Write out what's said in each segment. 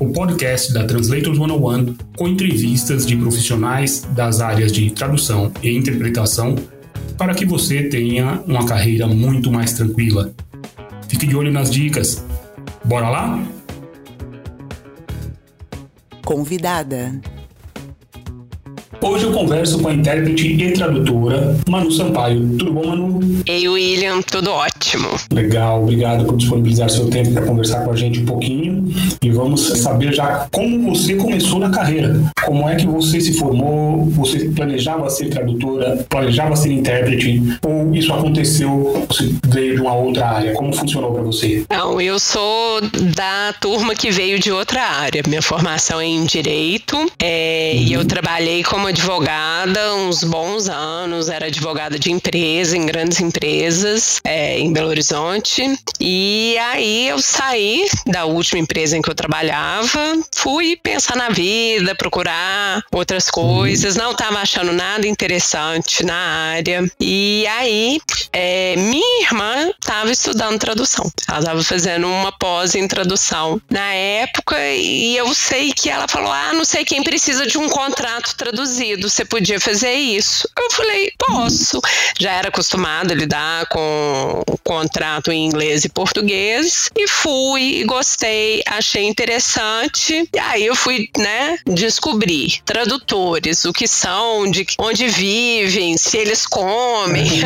o podcast da Translators 101 com entrevistas de profissionais das áreas de tradução e interpretação para que você tenha uma carreira muito mais tranquila. Fique de olho nas dicas. Bora lá? Convidada. Hoje eu converso com a intérprete e tradutora Manu Sampaio. Tudo bom, Manu? Ei, William, tudo ótimo. Legal, obrigado por disponibilizar seu tempo para conversar com a gente um pouquinho. E vamos saber já como você começou na carreira. Como é que você se formou? Você planejava ser tradutora? Planejava ser intérprete? Ou isso aconteceu, você veio de uma outra área? Como funcionou para você? Não, eu sou da turma que veio de outra área. Minha formação é em Direito é, uhum. e eu trabalhei como advogada uns bons anos, era advogada de empresa, em grandes empresas, é, em Belo Horizonte. E aí eu saí da última empresa em que eu trabalhava, fui pensar na vida, procurar outras coisas, não estava achando nada interessante na área. E aí é, minha irmã estava estudando tradução, ela estava fazendo uma pós em tradução na época, e eu sei que ela falou: Ah, não sei quem precisa de um contrato traduzido você podia fazer isso. Eu falei, posso. Já era acostumada a lidar com contrato em inglês e português e fui, gostei, achei interessante. E aí eu fui, né, descobrir tradutores, o que são, de onde vivem, se eles comem.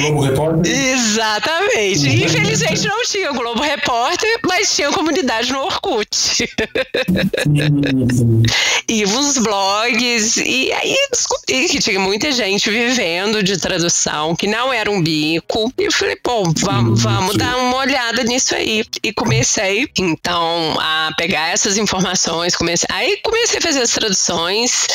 Globo Repórter? Exatamente. Uhum. Infelizmente não tinha Globo Repórter, mas tinha comunidade no Orkut. e uns blogs, e aí descobri que tinha muita gente vivendo de tradução, que não era um bico. E eu falei, pô, vamos, vamos dar uma olhada nisso aí. E comecei, então, a pegar essas informações. Comecei, aí comecei a fazer as traduções,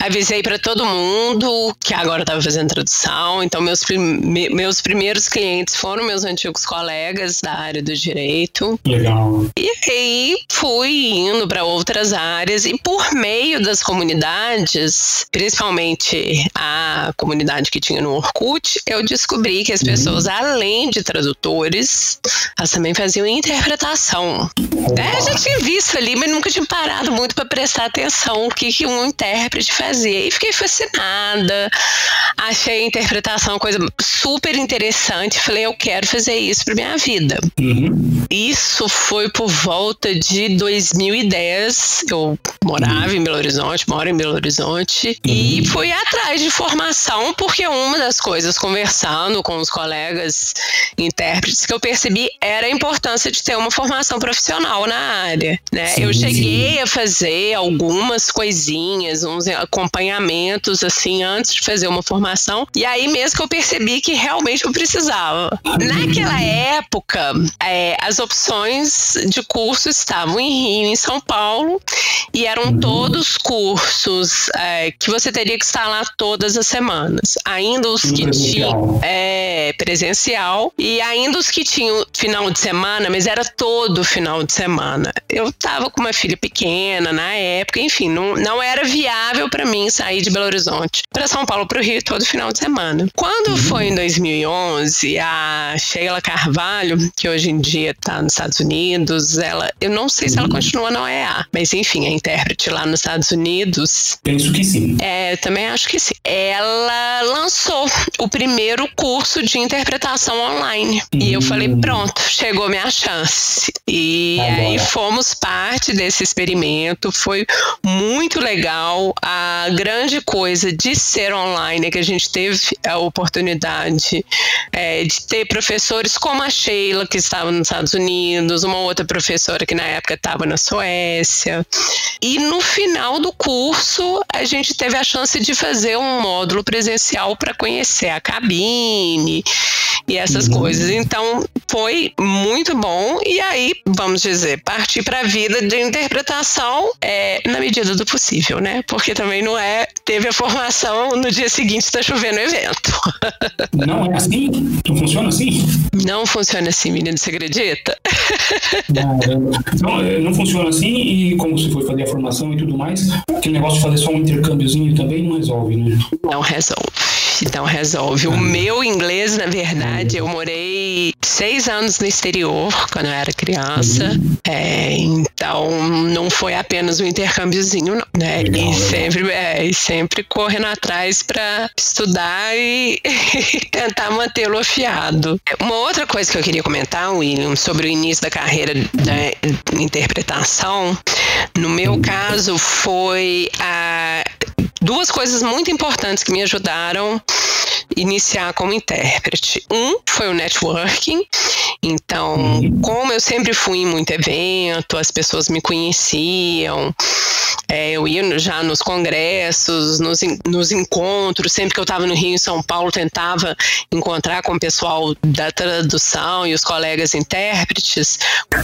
avisei para todo mundo que agora estava fazendo tradução. Então, meus, prime meus primeiros clientes foram meus antigos colegas da área do direito. Legal. E aí fui indo para outras áreas e por meio das comunidades, principalmente a comunidade que tinha no Orkut, eu descobri que as pessoas, uhum. além de tradutores, elas também faziam interpretação. É, já tinha visto ali, mas nunca tinha parado muito para prestar atenção o que, que um intérprete fazia. E fiquei fascinada. Achei a interpretação uma coisa super interessante. Falei, eu quero fazer isso para minha vida. Uhum. Isso foi por volta de 2010. Eu morava uhum. em Belo Horizonte, moro em Belo Horizonte, uhum. e fui atrás de formação, porque uma das coisas, conversando com os colegas intérpretes, que eu percebi era a importância de ter uma formação profissional na área. Né? Sim, eu cheguei sim. a fazer algumas coisinhas, uns acompanhamentos, assim, antes de fazer uma formação, e aí mesmo que eu percebi que realmente eu precisava. Naquela época, é, as opções de curso estavam em Rio, em São Paulo, e eram uhum. todos cursos é, que você teria que estar lá todas as semanas. Ainda os que tinham é, presencial e ainda os que tinham final de semana, mas era todo final de semana. Eu estava com uma filha pequena na época, enfim, não, não era viável para mim sair de Belo Horizonte para São Paulo para o Rio todo final de semana. Quando uhum. foi em 2011, a Sheila Carvalho, que hoje em dia está nos Estados Unidos, ela, eu não sei se ela uhum. continua na OEA, mas enfim, a intérprete lá nos Estados Unidos. Penso que sim. É, eu também acho que sim. Ela lançou o primeiro curso de interpretação online. Uhum. E eu falei, hum. pronto, chegou minha chance. E Agora. aí fomos parte desse experimento. Foi muito legal. A grande coisa de ser online é que a gente teve a oportunidade é, de ter professores como a Sheila, que estava nos Estados Unidos, uma outra professora que na época estava na Suécia. E no final do curso, a gente teve a chance de fazer um módulo presencial para conhecer a cabine e essas uhum. coisas. Então, foi muito bom. E aí, vamos dizer, partir para a vida de interpretação é, na medida do possível, né? Porque também não é. Teve a formação no dia seguinte está chovendo o evento. Não é assim? Não funciona assim? Não funciona assim, menino, você acredita? Não, não, é, não funciona assim e como você foi fazer a formação e tudo mais, aquele negócio de fazer só um intercâmbiozinho também não resolve, né? Não resolve. Não resolve. O meu inglês, na verdade, eu morei seis anos no exterior quando eu era criança. Uhum. É, então não foi apenas um intercâmbiozinho, não, né? Legal, e, sempre, é, e sempre correndo atrás para estudar e tentar mantê-lo afiado. Uma outra coisa que eu queria comentar, William, sobre o início da carreira da interpretação, no meu caso foi a duas coisas muito importantes que me ajudaram iniciar como intérprete. Um foi o networking. Então, uhum. como eu sempre fui em muito evento, as pessoas me conheciam, é, eu ia já nos congressos, nos, nos encontros, sempre que eu estava no Rio, em São Paulo, tentava encontrar com o pessoal da tradução e os colegas intérpretes.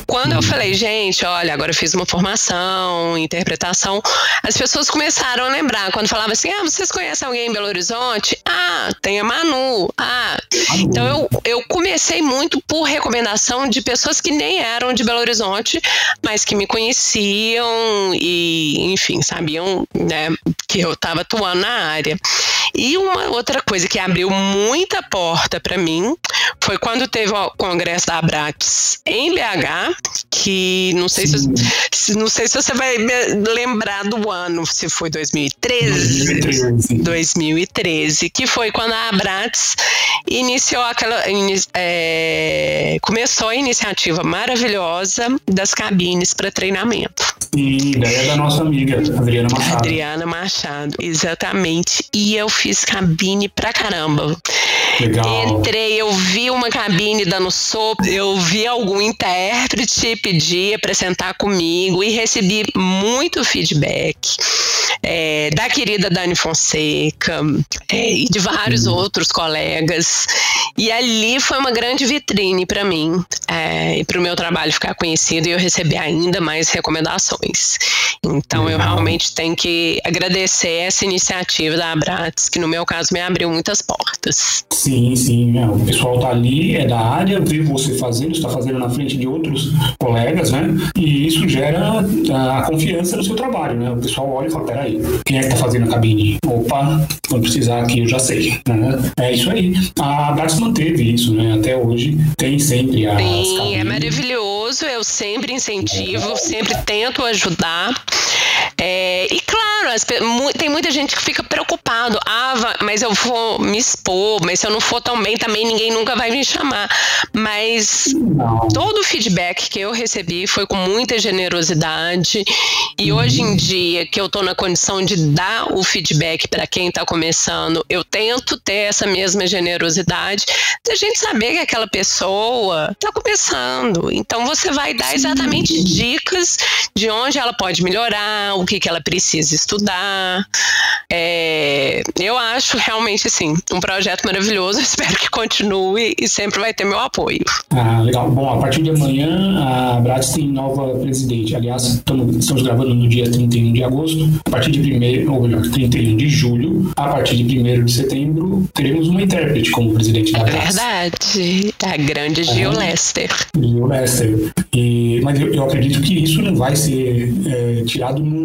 Quando eu falei, gente, olha, agora eu fiz uma formação, interpretação, as pessoas começaram a lembrar. Quando falava assim, ah, vocês conhecem alguém em Belo Horizonte? Ah, tem a Manu. Ah, então eu, eu comecei muito por recomendação de pessoas que nem eram de Belo Horizonte, mas que me conheciam e, enfim, sabiam né, que eu estava atuando na área. E uma outra coisa que abriu muita porta para mim foi quando teve o congresso da Abrax em BH, que não sei se não sei se você vai lembrar do ano, se foi 2013, 2013, 2013 que foi quando a Abrax iniciou aquela é, começou a iniciativa maravilhosa das cabines para treinamento. Sim, ideia da nossa amiga Adriana Machado. Adriana Machado, exatamente. E eu fiz cabine pra caramba. Legal. Entrei, eu vi uma cabine dando sopa, eu vi algum intérprete pedir apresentar comigo e recebi muito feedback é, da querida Dani Fonseca é, e de vários uhum. outros colegas. E ali foi uma grande vitrine para mim é, e para o meu trabalho ficar conhecido e eu receber ainda mais recomendações. Então Legal. eu realmente tenho que agradecer essa iniciativa da Abrats, que no meu caso me abriu muitas portas. Sim, sim. Né? O pessoal tá ali, é da área, vê você fazendo, está fazendo na frente de outros colegas, né? E isso gera a confiança no seu trabalho, né? O pessoal olha e fala, peraí, quem é que tá fazendo a cabine? Opa, quando precisar aqui eu já sei. Né? É isso aí. A Abrats manteve isso, né? Até hoje tem sempre as Sim, é maravilhoso. Eu sempre incentivo, sempre tento ajudar. É, e claro, as, tem muita gente que fica preocupado. Ah, mas eu vou me expor, mas se eu não for tão bem, também ninguém nunca vai me chamar. Mas todo o feedback que eu recebi foi com muita generosidade. E uhum. hoje em dia, que eu estou na condição de dar o feedback para quem está começando, eu tento ter essa mesma generosidade de a gente saber que aquela pessoa está começando. Então você vai dar exatamente dicas de onde ela pode melhorar, o que, que ela precisa estudar. É, eu acho realmente assim um projeto maravilhoso. Espero que continue e sempre vai ter meu apoio. Ah, legal. Bom, a partir de amanhã a Bratis tem nova presidente. Aliás, estamos, estamos gravando no dia 31 de agosto. A partir de 1 ou melhor, 31 de julho, a partir de 1 de setembro, teremos uma intérprete como presidente da Bratis. É verdade. A grande Gil é. Lester. Gil Lester. E, mas eu, eu, acredito que isso não vai ser é, tirado nunca.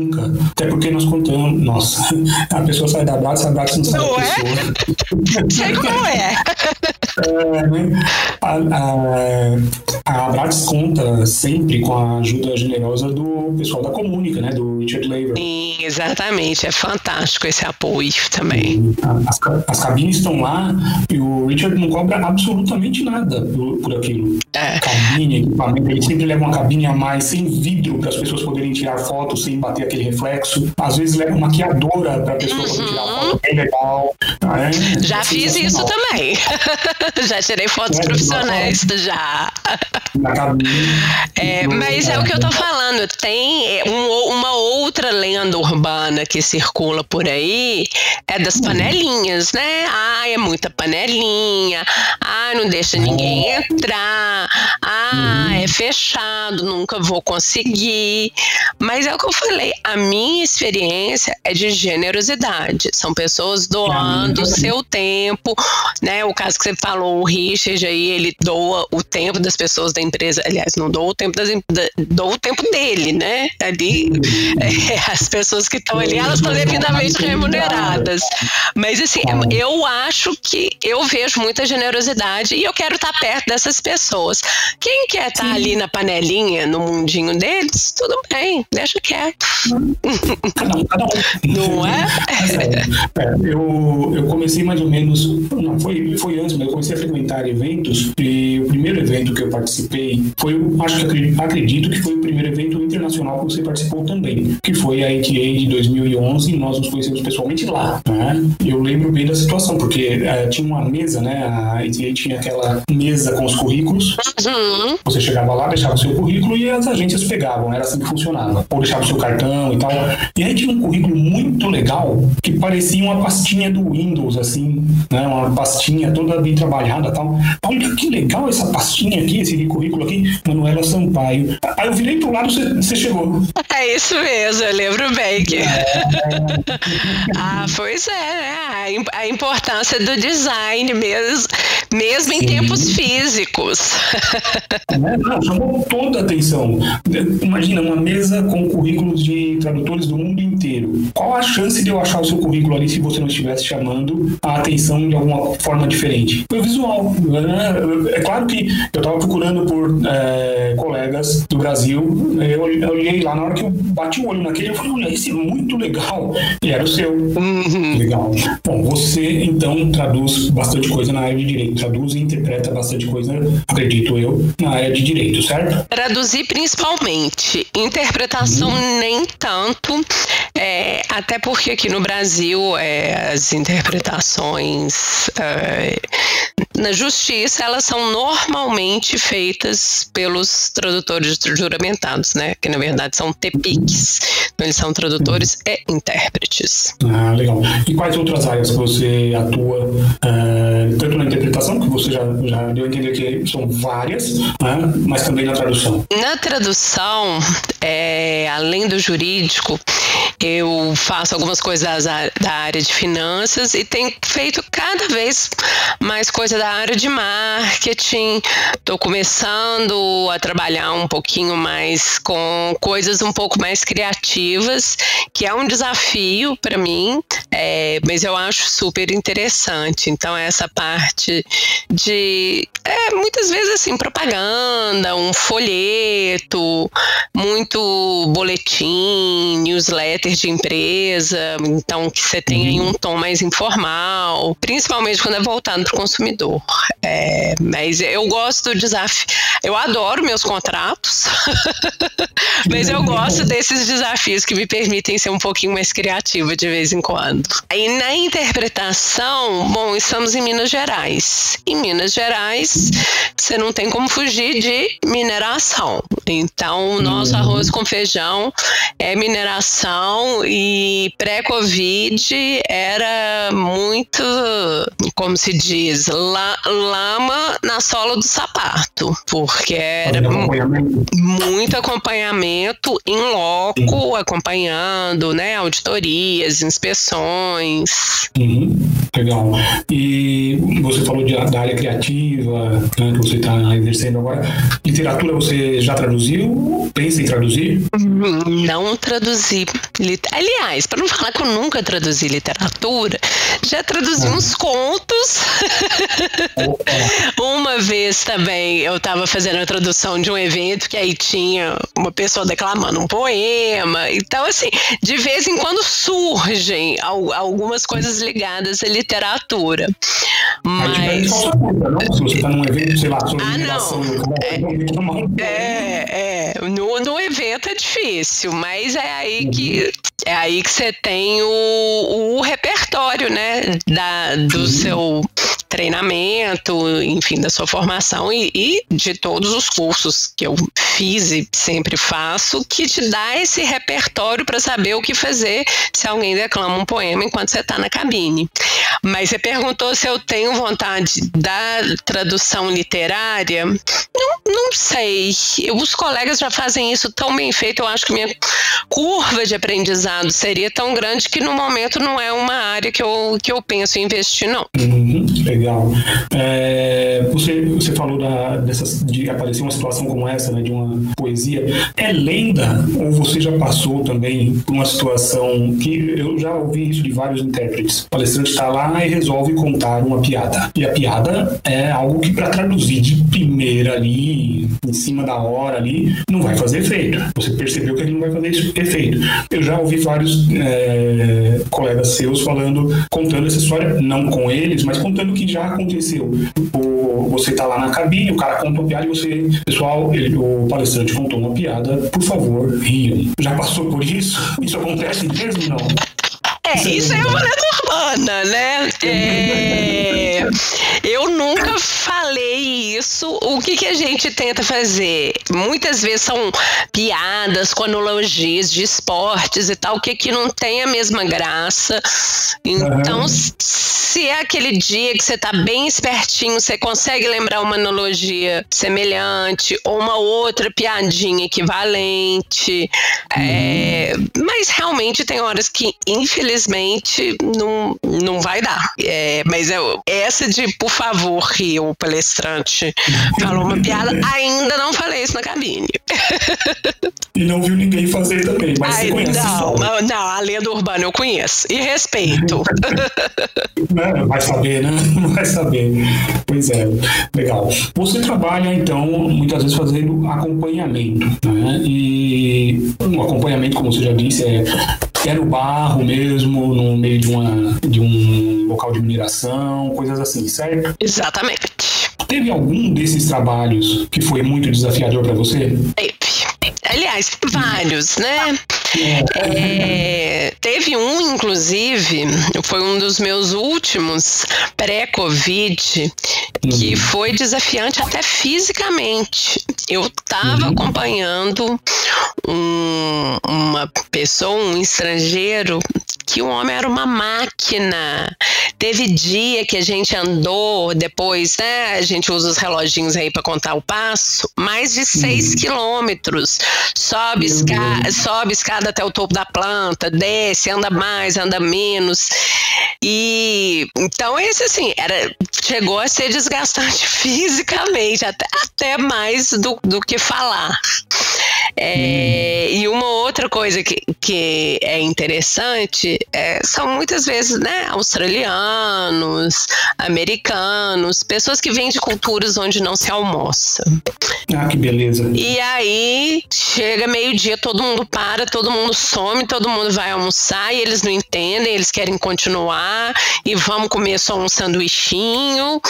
Até porque nós contamos, nossa, a pessoa sai da Bratis, a Bratis não sai não da é? pessoa. Sei como é. é né? a, a, a conta sempre com a ajuda generosa do pessoal da Comunica, né? Do Richard Laver. Sim, exatamente. É fantástico esse apoio também. As, as cabines estão lá e o Richard não cobra absolutamente nada por, por aquilo. É. Cabine, equipamento, ele sempre leva uma cabine a mais sem vidro para as pessoas poderem tirar fotos sem bater aquele reflexo. Às vezes leva uma maquiadora para a pessoa uhum. poder tirar foto bem legal. É, já fiz isso também. já tirei fotos é, profissionais já. É, mas é o que eu tô falando. Tem um, uma outra lenda urbana que circula por aí é das hum. panelinhas, né? Ah, é muita panelinha. Ah, não deixa ninguém entrar. fechado, nunca vou conseguir. Mas é o que eu falei, a minha experiência é de generosidade. São pessoas doando o seu tempo, né? O caso que você falou, o Richard aí, ele doa o tempo das pessoas da empresa, aliás, não doa o tempo das doa o tempo dele, né? Ali é, as pessoas que estão ali, elas estão devidamente remuneradas. Mas assim, eu acho que eu vejo muita generosidade e eu quero estar perto dessas pessoas. Quem quer estar ali na panelinha, no mundinho deles, tudo bem, deixa quieto. Cada um, cada um. Não é? é eu, eu comecei mais ou menos, não, foi, foi antes, mas eu comecei a frequentar eventos e o primeiro evento que eu participei foi, acho que acredito que foi o primeiro evento internacional que você participou também, que foi a ETA de 2011 e nós nos conhecemos pessoalmente lá. Né? Eu lembro bem da situação, porque é, tinha uma mesa, né? A ETA tinha aquela mesa com os currículos. Uhum. Você chegava lá, deixava o seu currículo e as agências pegavam, era assim que funcionava. Ou deixava o seu cartão e tal. E aí tinha um currículo muito legal que parecia uma pastinha do Windows, assim, né? Uma pastinha toda bem trabalhada e tal. Olha que legal essa pastinha aqui, esse currículo aqui, Manuela Sampaio. Aí eu virei pro lado e você chegou. É isso mesmo, eu lembro bem que. É. ah, pois é, né? A importância do design mesmo, mesmo em tempos físicos. É, não, chamou toda a atenção. Imagina uma mesa com currículos de tradutores do mundo inteiro. Qual a chance de eu achar o seu currículo ali se você não estivesse chamando a atenção de alguma forma diferente? Foi o visual. Né? É claro que eu estava procurando por é, colegas do Brasil, eu, eu olhei lá na hora que eu bati o olho naquele, eu falei, olha, esse é muito legal. E era o seu. Uhum. Legal. Bom, você então traduz bastante coisa na área de direito, traduz e interpreta bastante coisa, acredito eu, na área de direito, certo? Traduzir principalmente, interpretação uhum. nem tanto, é, até porque aqui no Brasil é, as interpretações é, na justiça elas são normalmente feitas pelos tradutores juramentados, né? Que na verdade são TPICs. Então eles são tradutores uhum. e intérpretes. Ah, legal. E quais outras áreas que você atua, uh, tanto na interpretação, que você já, já deu a entender que são várias, né? mas também na tradução? Na tradução, é, além do jurídico, eu faço algumas coisas da área de finanças e tenho feito cada vez mais coisa da área de marketing. Estou começando a trabalhar um pouquinho mais com coisas um pouco mais criativas, que é um desafio para mim, é, mas eu acho super interessante. Então, essa parte de é, muitas vezes assim, propaganda, um folheto, muito boletim, newsletter de empresa, então que você tem aí um uhum. tom mais informal, principalmente quando é voltado para o consumidor. É, mas eu gosto do desafio. Eu adoro meus contratos, mas eu gosto desses desafios que me permitem ser um pouquinho mais criativa de vez em quando. Aí na interpretação, bom, estamos em Minas Gerais. Em Minas Gerais, você não tem como fugir de mineração. Então, o nosso uhum. arroz com feijão é mineração e pré-Covid era muito, como se diz, la, lama na sola do sapato, porque era acompanhamento. muito acompanhamento em loco, Sim. acompanhando, né, auditorias, inspeções. Uhum. Legal. E você falou de, da área criativa, né, que você está exercendo agora. Literatura você já traduziu? Pensa em traduzir? Não traduzi. Aliás, para não falar que eu nunca traduzi literatura, já traduzi uhum. uns contos. uma vez também eu estava fazendo a tradução de um evento que aí tinha uma pessoa declamando um poema. Então, assim, de vez em quando surgem algumas coisas ligadas à literatura. Mas. Se você está num evento, sei lá, sobre ah, não. É, é, é. No, no evento é difícil, mas é aí que é aí que você tem o, o repertório, né, da, do seu treinamento, enfim, da sua formação e, e, de todos os cursos que eu fiz e sempre faço, que te dá esse repertório para saber o que fazer se alguém declama um poema enquanto você está na cabine. Mas você perguntou se eu tenho vontade da tradução literária. Não, não sei. Eu, os colegas já fazem isso tão bem feito, eu acho que minha curva de aprendizado seria tão grande que no momento não é uma área que eu, que eu penso em investir, não. Uhum, legal. É, você, você falou da, de aparecer uma situação como essa, né, de uma poesia. É lenda ou você já passou também por uma situação que eu já ouvi isso de vários intérpretes? O palestrante está lá e resolve contar uma piada. E a piada é algo que para traduzir de primeira ali, em cima da hora ali, não vai fazer efeito. Você percebeu que ele não vai fazer efeito. Eu já ouvi vários é, colegas seus falando, contando essa história, não com eles, mas contando que já aconteceu. O, você está lá na cabine, o cara conta uma piada e você, pessoal, ele, o palestrante contou uma piada, por favor, riam. Já passou por isso? Isso acontece mesmo não? É, isso é uma lenda urbana, né? É, eu nunca falei isso. O que, que a gente tenta fazer? Muitas vezes são piadas com analogias de esportes e tal, que, que não tem a mesma graça. Então, uhum. se é aquele dia que você tá bem espertinho, você consegue lembrar uma analogia semelhante ou uma outra piadinha equivalente. É, uhum. É, mas realmente tem horas que, infelizmente, não, não vai dar. É, mas eu, essa de, por favor, rio, o palestrante falou uma piada, ainda não falei isso na cabine. E não viu ninguém fazer também, mas Ai, você conhece não, não, não, a lenda urbana eu conheço e respeito. Não, vai saber, né? Vai saber. Pois é, legal. Você trabalha, então, muitas vezes fazendo acompanhamento, né? E um acompanhamento, como você já disse, é é no barro mesmo, no meio de, uma, de um local de mineração, coisas assim, certo? Exatamente. Teve algum desses trabalhos que foi muito desafiador para você? Teve. Aliás, vários, né? É, teve um, inclusive, foi um dos meus últimos pré-Covid, que uhum. foi desafiante até fisicamente. Eu estava uhum. acompanhando um, uma pessoa, um estrangeiro, que o homem era uma máquina. Teve dia que a gente andou, depois, né? A gente usa os reloginhos aí para contar o passo, mais de seis uhum. quilômetros. Sobe, esca sobe escada até o topo da planta, desce, anda mais, anda menos. E então esse assim, era, chegou a ser desgastante fisicamente, até, até mais do, do que falar. É, hum. E uma outra coisa que, que é interessante é, são muitas vezes né, australianos, americanos, pessoas que vêm de culturas onde não se almoça. Ah, que beleza. E aí chega meio-dia, todo mundo para, todo mundo some, todo mundo vai almoçar e eles não entendem, eles querem continuar e vamos comer só um sanduichinho.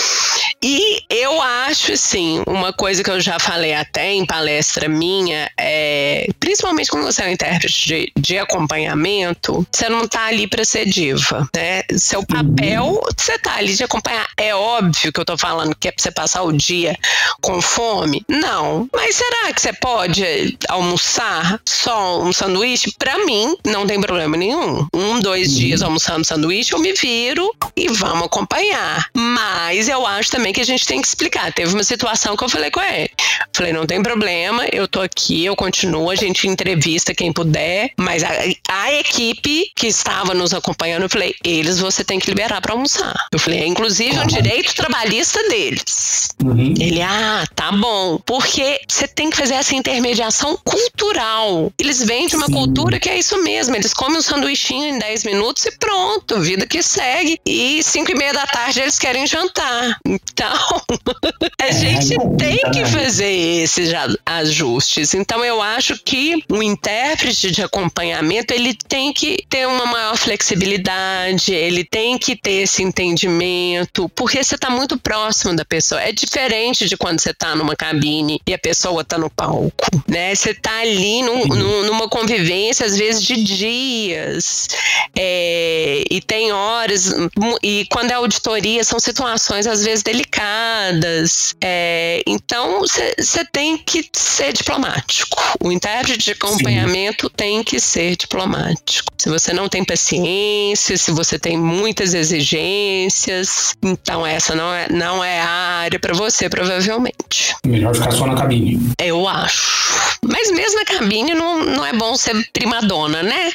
E eu acho assim, uma coisa que eu já falei até em palestra minha é é, principalmente quando você é um intérprete de, de acompanhamento, você não tá ali para ser diva, né? Seu papel, você tá ali de acompanhar. É óbvio que eu tô falando que é pra você passar o dia com fome? Não. Mas será que você pode almoçar só um sanduíche? Para mim, não tem problema nenhum. Um, dois uhum. dias almoçando sanduíche, eu me viro e vamos acompanhar. Mas eu acho também que a gente tem que explicar. Teve uma situação que eu falei com ele. Falei, não tem problema, eu tô aqui, eu continua, a gente entrevista quem puder, mas a, a equipe que estava nos acompanhando, eu falei, eles você tem que liberar para almoçar. Eu falei, é inclusive um direito trabalhista deles. Uhum. Ele, ah, tá bom. Porque você tem que fazer essa intermediação cultural. Eles vêm de uma Sim. cultura que é isso mesmo. Eles comem um sanduichinho em 10 minutos e pronto, vida que segue. E 5 e meia da tarde eles querem jantar. Então, a é, gente é tem que fazer esses ajustes. Então, eu eu acho que o intérprete de acompanhamento ele tem que ter uma maior flexibilidade, ele tem que ter esse entendimento, porque você está muito próximo da pessoa. É diferente de quando você está numa cabine e a pessoa está no palco, né? Você está ali num, num, numa convivência às vezes de dias é, e tem horas e quando é auditoria são situações às vezes delicadas. É, então você tem que ser diplomático. O intérprete de acompanhamento Sim. tem que ser diplomático. Se você não tem paciência, se você tem muitas exigências, então essa não é, não é a área para você, provavelmente. Melhor ficar só na cabine. Eu acho. Mas mesmo na cabine não, não é bom ser primadona, né?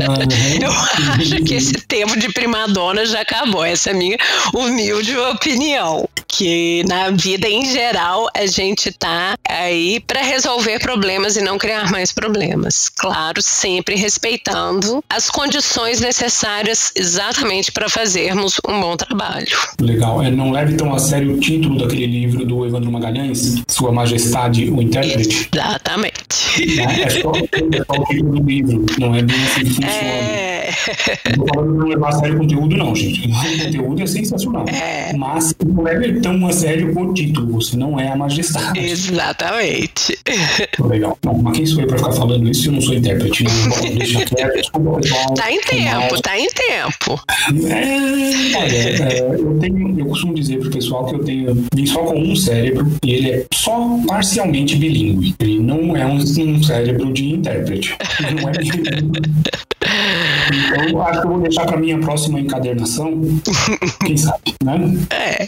Uhum. Eu acho que esse tempo de primadona já acabou. Essa é a minha humilde opinião. Que na vida em geral a gente tá aí para resolver problemas e não criar mais problemas. Claro, sempre respeitando as condições necessárias exatamente para fazermos um bom trabalho. Legal. É, não leve tão a sério o título daquele livro do Evandro Magalhães, Sua Majestade, o Intérprete. Exatamente. É, é, só, é só o título do livro, não é bem assim que funciona. É... Não tô falando de não levar a sério o conteúdo, não, gente. O conteúdo é sensacional. É... Mas não leve tão a sério o título, você não é a majestade. Exatamente. Legal. Não, mas quem sou eu pra ficar falando isso se eu não sou intérprete? Não, bom, deixa quieto, desculpa, pessoal. Tá em tempo, tá em tempo. É, olha, é, eu, tenho, eu costumo dizer pro pessoal que eu tenho vim só com um cérebro e ele é só parcialmente bilíngue. Ele não é um, um cérebro de intérprete. Ele não é. Então, acho que eu vou deixar para minha próxima encadernação. Quem sabe, né? É.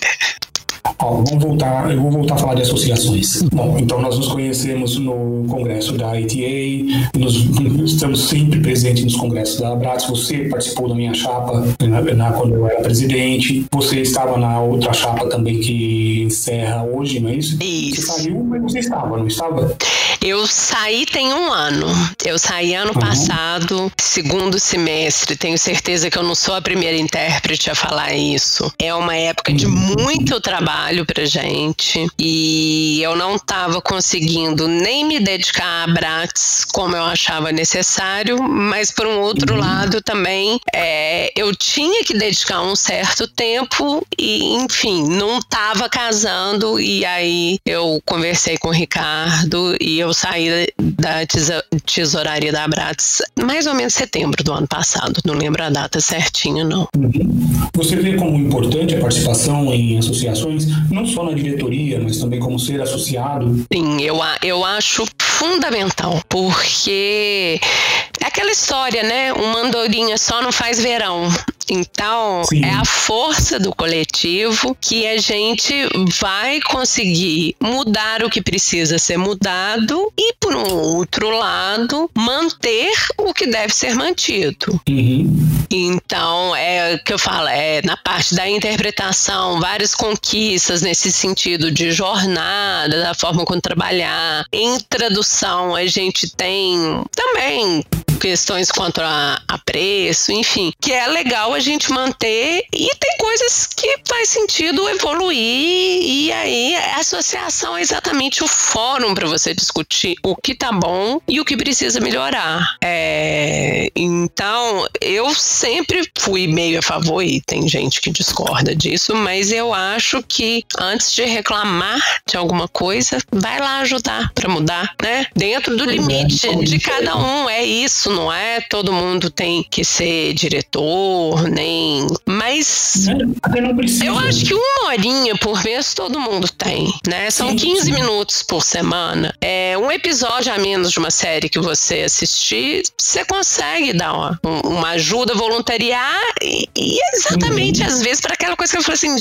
Ó, vamos voltar, eu vou voltar a falar de associações. Bom, então nós nos conhecemos no congresso da ITA, nos, estamos sempre presentes nos congressos da Abrax. Você participou da minha chapa na, na, quando eu era presidente. Você estava na outra chapa também que encerra hoje, não é isso? Isso. Você saiu, mas você estava, não estava? Eu saí tem um ano. Eu saí ano uhum. passado, segundo semestre. Tenho certeza que eu não sou a primeira intérprete a falar isso. É uma época de uhum. muito trabalho pra gente e eu não estava conseguindo nem me dedicar a Brats como eu achava necessário, mas por um outro uhum. lado também é, eu tinha que dedicar um certo tempo e, enfim, não estava casando e aí eu conversei com o Ricardo e eu eu saí da tesouraria da Abrats mais ou menos setembro do ano passado. Não lembro a data certinha, não. Você vê como importante a participação em associações, não só na diretoria, mas também como ser associado? Sim, eu, eu acho fundamental, porque é aquela história, né? Uma andorinha só não faz verão. Então, Sim. é a força do coletivo que a gente vai conseguir mudar o que precisa ser mudado e, por um outro lado, manter o que deve ser mantido. Uhum. Então, é o que eu falo, é na parte da interpretação, várias conquistas nesse sentido de jornada, da forma como trabalhar. Em tradução, a gente tem também questões quanto a, a, preço, enfim, que é legal a gente manter e tem coisas que faz sentido evoluir e aí a associação é exatamente o fórum para você discutir o que tá bom e o que precisa melhorar. É, então, eu sempre fui meio a favor e tem gente que discorda disso, mas eu acho que antes de reclamar de alguma coisa, vai lá ajudar para mudar, né? Dentro do é, limite de cada um, é isso, não é todo mundo tem que ser diretor, nem. Mas. Eu acho que uma horinha por mês todo mundo tem, né? São sim, 15 sim. minutos por semana. É um episódio a menos de uma série que você assistir, você consegue dar uma, uma ajuda, voluntariar e, e exatamente, uhum. às vezes, para aquela coisa que eu falo assim,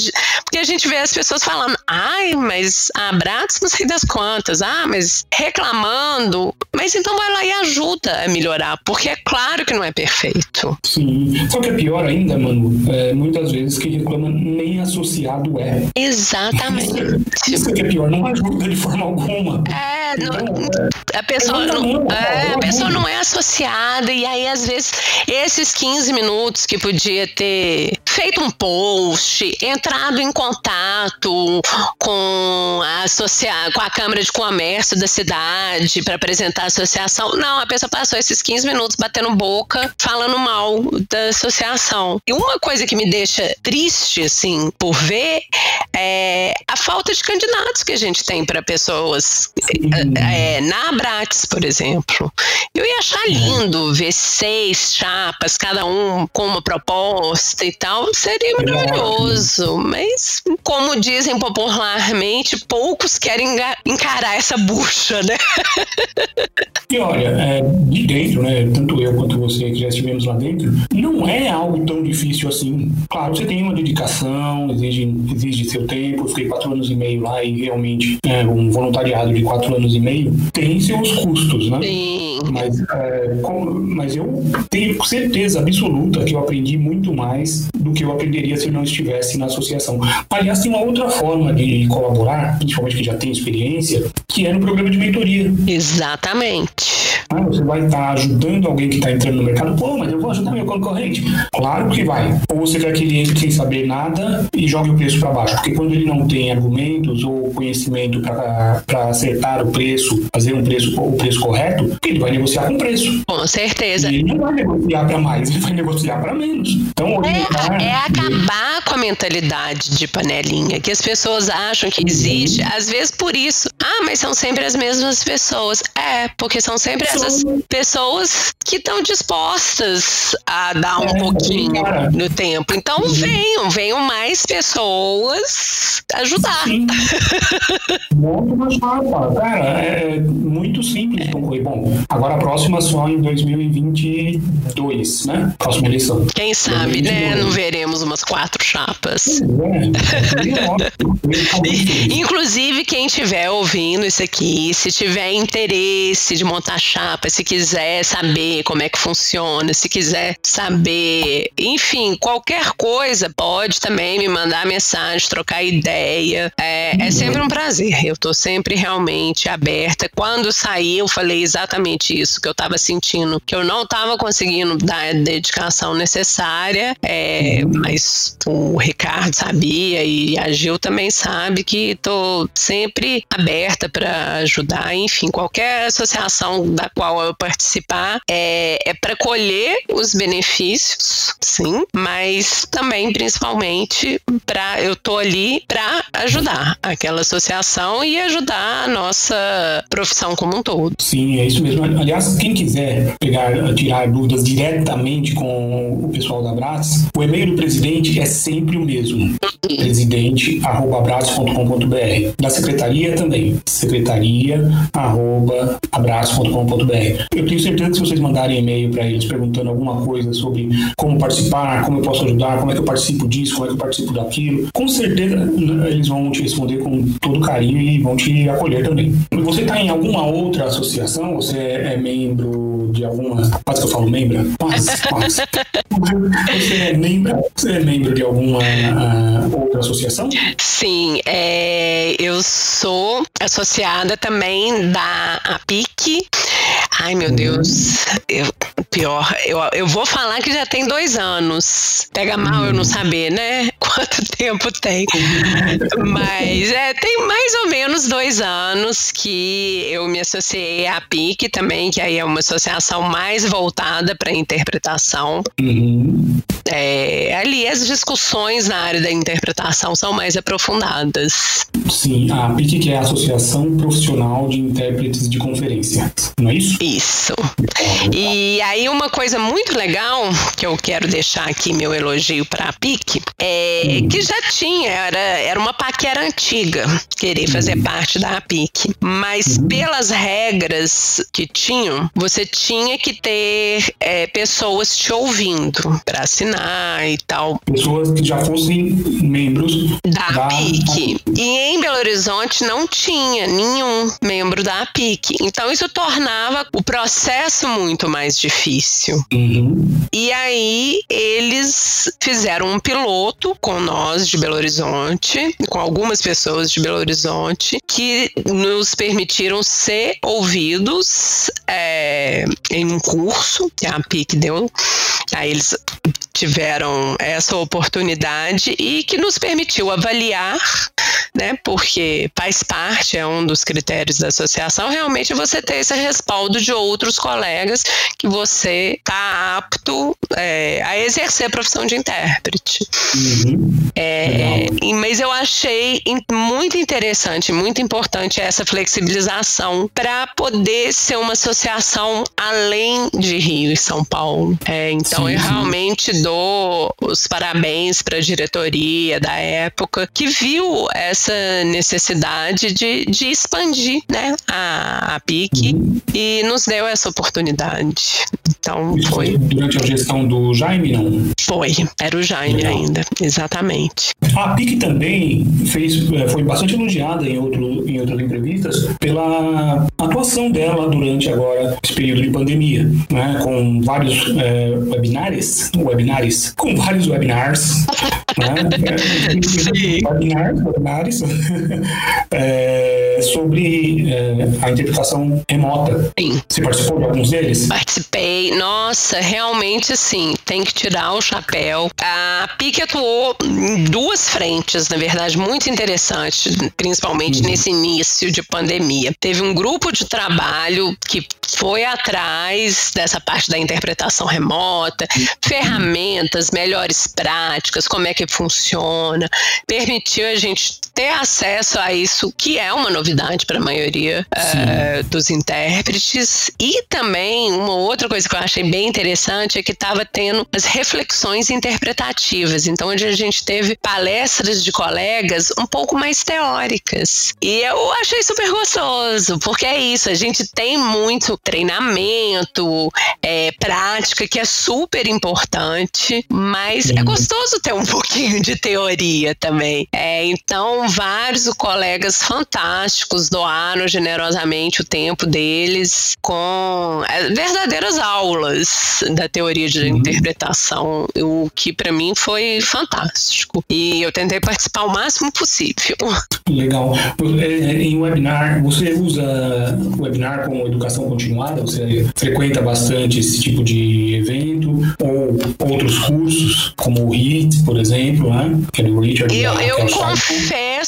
porque a gente vê as pessoas falando, ai, mas abraço não sei das quantas, ah, mas reclamando, mas então vai lá e ajuda a melhorar, porque é claro que não é perfeito. Sim. Só que é pior ainda, mano, é, muitas vezes que reclama nem associado é. Exatamente. Isso é que é pior, não ajuda de forma alguma. É, não, então, a pessoa, não, é, a pessoa não é associada e aí às vezes esses 15 minutos que podia ter feito um post, entrado em contato com a, associa com a Câmara de Comércio da cidade para apresentar a associação, não, a pessoa passou esses 15 minutos batendo boca, falando mal da associação. E uma coisa que me deixa triste, assim, por ver, é a falta de candidatos que a gente tem para pessoas é, na Abrax, por exemplo. Eu ia achar lindo ver seis chapas, cada um com uma proposta e tal, tal, seria maravilhoso. Mas, como dizem popularmente, poucos querem encarar essa bucha, né? E olha, é, de dentro, né? Tanto eu quanto você que já estivemos lá dentro, não é algo tão difícil assim. Claro, você tem uma dedicação, exige, exige seu tempo. Eu fiquei quatro anos e meio lá e realmente é, um voluntariado de quatro anos e meio tem seus custos, né? Sim. Mas, é, mas eu tenho certeza absoluta que eu aprendi muito mais do que eu aprenderia se eu não estivesse na associação. Aliás, tem uma outra forma de colaborar, principalmente que já tem experiência, que é no programa de mentoria. Exatamente. Ah, você vai estar ajudando alguém que está entrando no mercado. Pô, mas eu vou ajudar meu concorrente. Claro que vai. Ou você quer que ele entre sem saber nada e jogue o preço para baixo. Porque quando ele não tem argumentos ou conhecimento para acertar o preço, fazer um preço, o preço correto, ele vai negociar com preço. Com certeza. E ele não vai negociar para mais, ele vai negociar para menos. Então, é, é acabar com a mentalidade de panelinha, que as pessoas acham que existe, às vezes por isso. Ah, mas são sempre as mesmas pessoas. É, porque são sempre essas pessoas que estão dispostas a dar um é, pouquinho no tempo. Então venham, venham mais pessoas ajudar. Sim. muito mais fácil, cara. É muito simples concorrer. Bom, agora a próxima só em 2022, né? Próxima eleição. Quem sabe, né? Não veremos umas quatro chapas. É, Inclusive, quem estiver ouvindo isso aqui, se tiver interesse de montar chapa, se quiser saber como é que funciona, se quiser saber, enfim, qualquer coisa, pode também me mandar mensagem, trocar ideia. É, é sempre um prazer. Eu tô sempre realmente aberta. Quando saí, eu falei exatamente isso, que eu tava sentindo que eu não tava conseguindo dar a dedicação necessária, é, mas o Ricardo sabia e a Gil também sabe que tô sempre aberta para ajudar. Enfim, qualquer associação da qual eu participar é, é para colher os benefícios, sim, mas também principalmente para eu tô ali para ajudar aquela associação e ajudar a nossa profissão como um todo. Sim, é isso mesmo. Aliás, quem quiser pegar, tirar dúvidas diretamente com o pessoal da Abraço, o e-mail do presidente é sempre o mesmo. presidente@abraço.com.br. Da secretaria também. secretaria@abraço.com.br. Eu tenho certeza que se vocês mandarem e-mail para eles perguntando alguma coisa sobre como participar, como eu posso ajudar, como é que eu participo disso, como é que eu participo daquilo, com certeza eles vão te responder com todo carinho e vão te acolher também. Você está em alguma outra associação? Você é membro de alguma. Quase que eu falo membro? Quase, quase. Você é membro, você é membro de alguma uh, outra associação? Sim, é, eu sou associada também da APIC. Ai, meu Deus. Eu, pior, eu, eu vou falar que já tem dois anos. Pega mal eu não saber, né? Quanto tempo tem. Mas é, tem mais ou menos dois anos que eu me associei à PIC também, que aí é uma associação mais voltada para interpretação. Uhum. É, ali as discussões na área da interpretação são mais aprofundadas. Sim, a PIC que é a Associação Profissional de Intérpretes de Conferência, não é isso? Isso. E aí uma coisa muito legal que eu quero deixar aqui meu elogio para a PIC é hum. que já tinha, era, era uma paquera antiga querer fazer hum. parte da PIC, mas hum. pelas regras que tinham, você tinha que ter é, pessoas te ouvindo para assinar e tal. Pessoas que já fossem membros da, da PIC. E em Belo Horizonte não tinha nenhum membro da PIC. Então isso tornava o processo muito mais difícil. Uhum. E aí eles fizeram um piloto com nós de Belo Horizonte, com algumas pessoas de Belo Horizonte, que nos permitiram ser ouvidos é, em um curso que a PIC deu. Aí eles tiveram essa oportunidade e que nos permitiu avaliar né? Porque faz parte, é um dos critérios da associação, realmente você ter esse respaldo de outros colegas que você está apto é, a exercer a profissão de intérprete. Uhum. É, mas eu achei muito interessante, muito importante essa flexibilização para poder ser uma associação além de Rio e São Paulo. É, então sim, eu sim. realmente dou os parabéns para a diretoria da época que viu essa necessidade de, de expandir né, a, a PIC uhum. e nos deu essa oportunidade. Então Isso foi. Durante a gestão do Jaime, não? Foi, era o Jaime Legal. ainda, exatamente. A PIC também fez, é, foi bastante elogiada em, outro, em outras entrevistas pela atuação dela durante agora esse período de pandemia, né, com vários é, webinários, webinários, com vários webinars, né, é, webinars, webinars é, sobre é, a interpretação remota. Sim. Você participou de alguns deles? Participei. Nossa, realmente assim, tem que tirar o chapéu. A PIC atuou em duas frentes, na verdade, muito interessante, principalmente uhum. nesse início de pandemia. Teve um grupo de trabalho que foi atrás dessa parte da interpretação remota, ferramentas, melhores práticas, como é que funciona, permitiu a gente ter acesso a isso, que é uma novidade para a maioria uh, dos intérpretes. E também, uma outra coisa que eu achei bem interessante é que estava tendo as reflexões interpretativas. Então, onde a gente teve palestras de colegas um pouco mais teóricas. E eu achei super gostoso, porque é isso, a gente tem muito treinamento, é, prática, que é super importante, mas é gostoso ter um pouquinho de teoria também. É, então, vários colegas fantásticos doaram generosamente o tempo deles com é, verdadeiras aulas da teoria de uhum. interpretação, o que para mim foi fantástico. E eu tentei participar o máximo possível. Legal. É, em webinar, você usa webinar como educação continuada? Você frequenta bastante esse tipo de evento? Ou outros cursos, como o HIT, por exemplo, né? Que é do Richard. Eu, eu confesso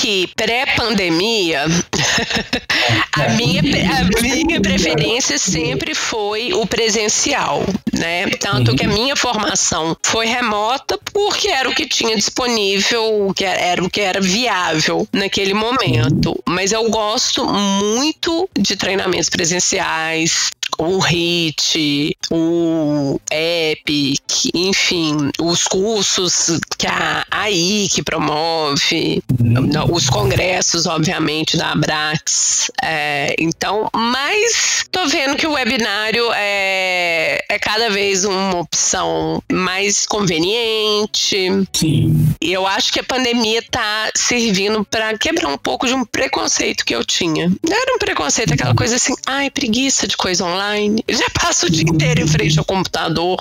que pré-pandemia, a, minha, a minha preferência sempre foi o presencial, né? Tanto que a minha formação foi remota porque era o que tinha disponível, que era o que era viável naquele momento. Mas eu gosto muito de treinamentos presenciais, o HIT, o Epic, enfim, os cursos que a AIC promove, uhum. os congressos, obviamente, da Abrax. É, então, mas tô vendo que o webinário é, é cada vez uma opção mais conveniente. Sim. E eu acho que a pandemia tá servindo para quebrar um pouco de um preconceito que eu tinha. Era um preconceito, aquela coisa assim, ai, preguiça de coisa online. já passo o dia inteiro em frente ao computador.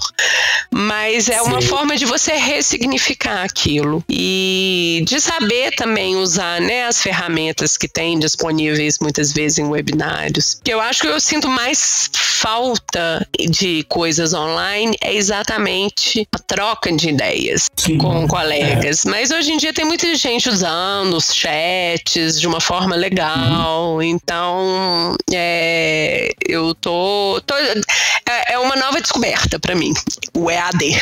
Mas é uma Sim. forma de você ressignificar aquilo. E de saber também usar né, as ferramentas que tem disponíveis muitas vezes em webinários. Eu acho que eu sinto mais falta de coisas online é exatamente a troca de ideias Sim. com colegas. É. Mas hoje em dia tem muita gente usando os chats de uma forma legal. Uhum. Então, é, eu tô, tô é, é, uma nova descoberta para mim, o EAD.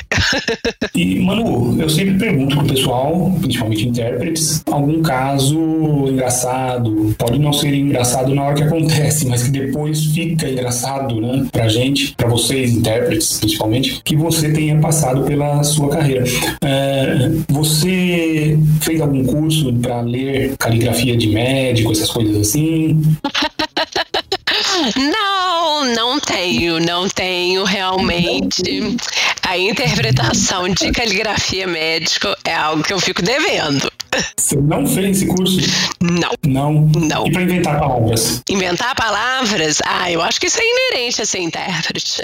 e, Manu, eu sempre pergunto pro pessoal, principalmente intérpretes, algum caso engraçado, pode não ser engraçado na hora que acontece, mas que depois fica engraçado, né, pra gente, pra vocês, intérpretes, principalmente, que você tenha passado pela sua carreira. É, você fez algum curso para ler caligrafia de médico, essas coisas assim? Não, não tenho, não tenho realmente. A interpretação de caligrafia médico é algo que eu fico devendo. Você não fez esse curso? Não. Não? Não. E para inventar palavras? Inventar palavras? Ah, eu acho que isso é inerente a ser intérprete.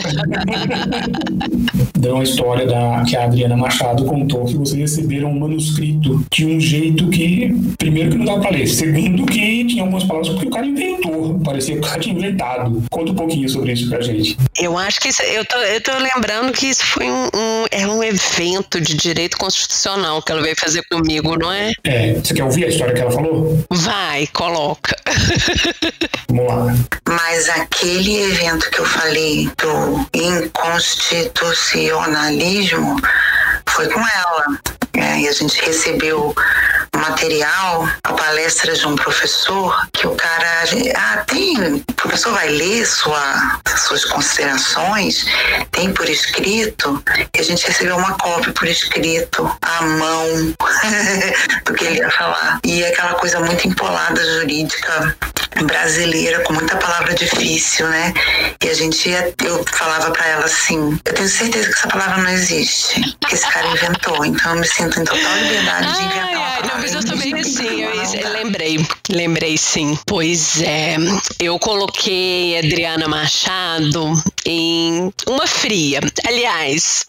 Deu uma história da, que a Adriana Machado contou que vocês receberam um manuscrito de um jeito que, primeiro, que não dava para ler, segundo, que tinha algumas palavras porque o cara inventou. Parecia que o cara tinha inventado. Conta um pouquinho sobre isso pra gente. Eu acho que isso, eu, tô, eu tô lembrando que isso foi um, um é um evento de direito constitucional que ela veio fazer comigo, não é? É. Você quer ouvir a história que ela falou? Vai, coloca. Vamos lá. Mas aquele evento que eu falei do inconstitucionalismo foi com ela. É, e a gente recebeu material, a palestra de um professor, que o cara. Ah, tem. O professor vai ler sua, suas considerações, tem por escrito, e a gente recebeu uma cópia por escrito, à mão, do que ele ia falar. E aquela coisa muito empolada jurídica brasileira, com muita palavra difícil, né? E a gente ia, eu falava para ela assim: eu tenho certeza que essa palavra não existe, que esse cara inventou, então eu me sinto em total liberdade de inventar uma palavra. Mas eu também sim, eu, lembrei, lembrei sim. Pois é, eu coloquei Adriana Machado em uma fria. Aliás,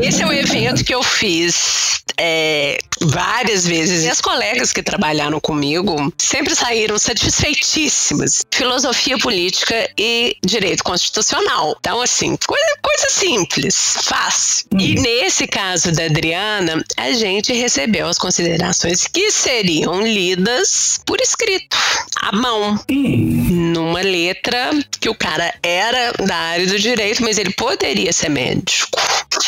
esse é o evento que eu fiz é, várias vezes. E as colegas que trabalharam comigo sempre saíram satisfeitíssimas. Filosofia política e direito constitucional. Então, assim, coisa, coisa simples, fácil. E nesse caso da Adriana, a gente recebeu as considerações que seriam lidas por escrito, à mão, numa letra que o cara era da área do direito, mas ele poderia ser médico.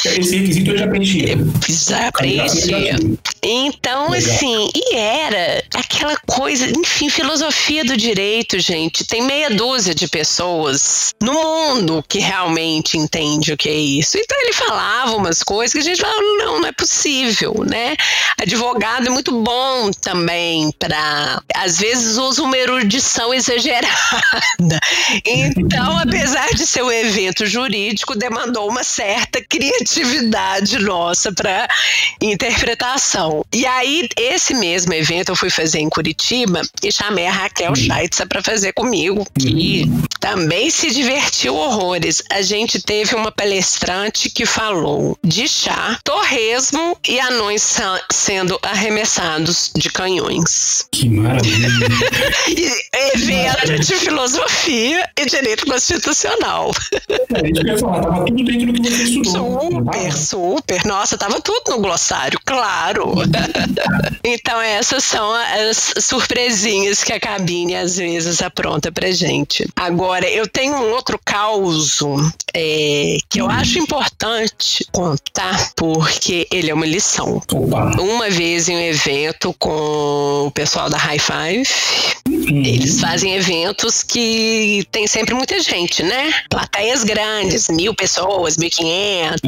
Esse requisito eu já preenchia. Já. Então, Legal. assim, e era aquela coisa, enfim, filosofia do direito, gente. Tem meia dúzia de pessoas no mundo que realmente entende o que é isso. Então ele falava umas coisas que a gente falava, não, não é possível, né? Advogado é muito bom também para, às vezes usa uma erudição exagerada. Então, apesar de ser um evento jurídico, demandou uma certa criatividade nossa para interpretação. E aí, esse mesmo evento eu fui fazer em Curitiba e chamei a Raquel Scheitzer para fazer comigo, que também se divertiu horrores. A gente teve uma palestrante que falou de chá, torresmo e anões sendo arremessados de canhões. Que maravilha. E evento de filosofia e direito constitucional. É isso que eu ia falar, tava tudo dentro do que você estudou. Super, super. Nossa, tava tudo no glossário, claro. então, essas são as surpresinhas que a cabine às vezes apronta pra gente. Agora, eu tenho um outro causo é, que eu acho importante contar, porque ele é uma lição. Opa. Uma vez em um evento com o pessoal da High Five, eles fazem eventos que tem sempre muita gente, né? Plateias grandes, mil pessoas, mil quinhentos.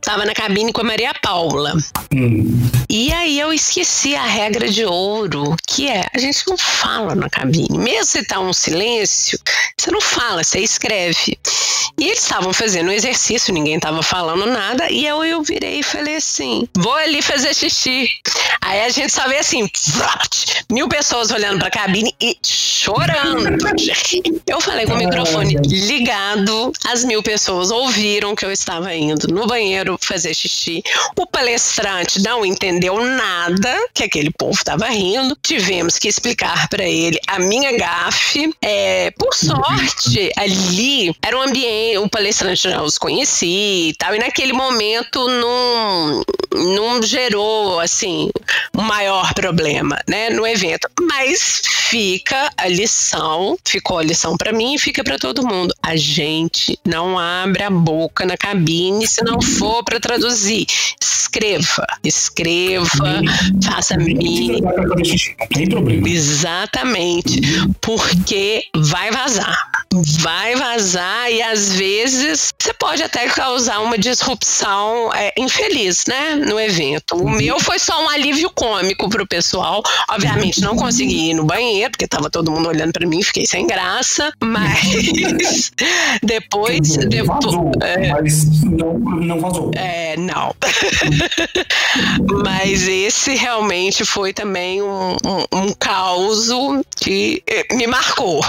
Tava na cabine com a Maria Paula. Hum. E aí eu esqueci a regra de ouro, que é, a gente não fala na cabine. Mesmo se tá um silêncio, você não fala, você escreve. E eles estavam fazendo um exercício, ninguém tava falando nada, e eu, eu virei e falei assim, vou ali fazer xixi. Aí a gente só vê assim, mil pessoas olhando pra cabine e chorando. Eu falei com o microfone ligado, as mil pessoas ouviram que eu estava indo no banheiro fazer xixi. O palestrante não entendeu nada que aquele povo estava rindo. Tivemos que explicar para ele a minha gafe. É, por sorte, ali era um ambiente, o palestrante já os conhecia e tal, e naquele momento não, não gerou assim um maior problema, né, no evento. Mas fica a lição, ficou a lição para mim e fica para todo mundo. A gente não abre a boca na cabine se não for para traduzir. Escreva, escreva, faça mini. tem problema. Exatamente, porque vai vazar. Vai vazar e às vezes você pode até causar uma disrupção é, infeliz, né, no evento. O meu foi só um alívio cômico pro pessoal. Obviamente não consegui ir no banheiro, porque tava todo mundo olhando para mim, fiquei sem graça, mas depois, Vazou, depois mas não, não vazou. é, não. Mas esse realmente foi também um, um, um caos que eh, me marcou.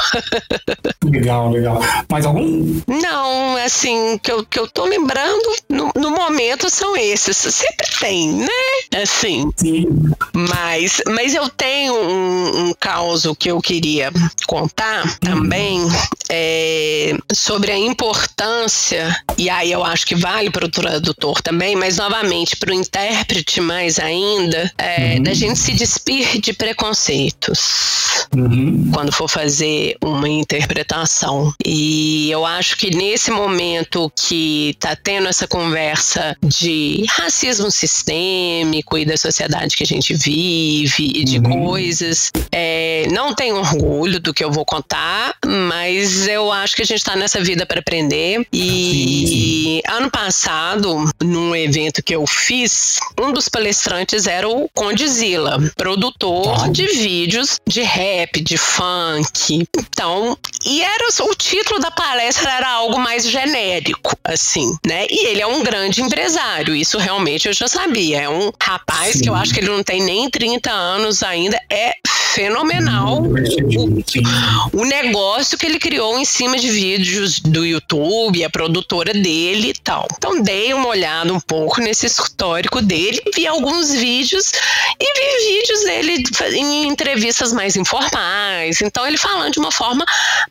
Legal, legal. Mais algum? Não, assim, que eu, que eu tô lembrando no, no momento são esses. Sempre tem, né? Assim, Sim. mas, mas eu tenho um, um caos que eu queria contar também é, sobre a importância, e aí eu acho que vale para o tradutor também, mas novamente para o intérprete mais ainda, é, uhum. da gente se despir de preconceitos uhum. quando for fazer uma interpretação. E eu acho que nesse momento que está tendo essa conversa de racismo sistêmico e da sociedade que a gente vive e de uhum. coisas, é, não tenho orgulho do que eu vou contar, mas eu acho que a gente está nessa vida para aprender. E ano passado, num evento que eu fiz, um dos palestrantes era o Condizila, produtor de vídeos de rap, de funk. Então, e era o título da palestra era algo mais genérico, assim, né? E ele é um grande empresário, isso realmente eu já sabia. É um rapaz Sim. que eu acho que ele não tem nem 30 anos ainda, é fenomenal o, o, negócio que ele criou em cima de vídeos do YouTube, a produtora dele e tal. Então dei uma olhada um pouco nesse histórico dele, vi alguns vídeos e vi vídeos dele em entrevistas mais informais. Então ele falando de uma forma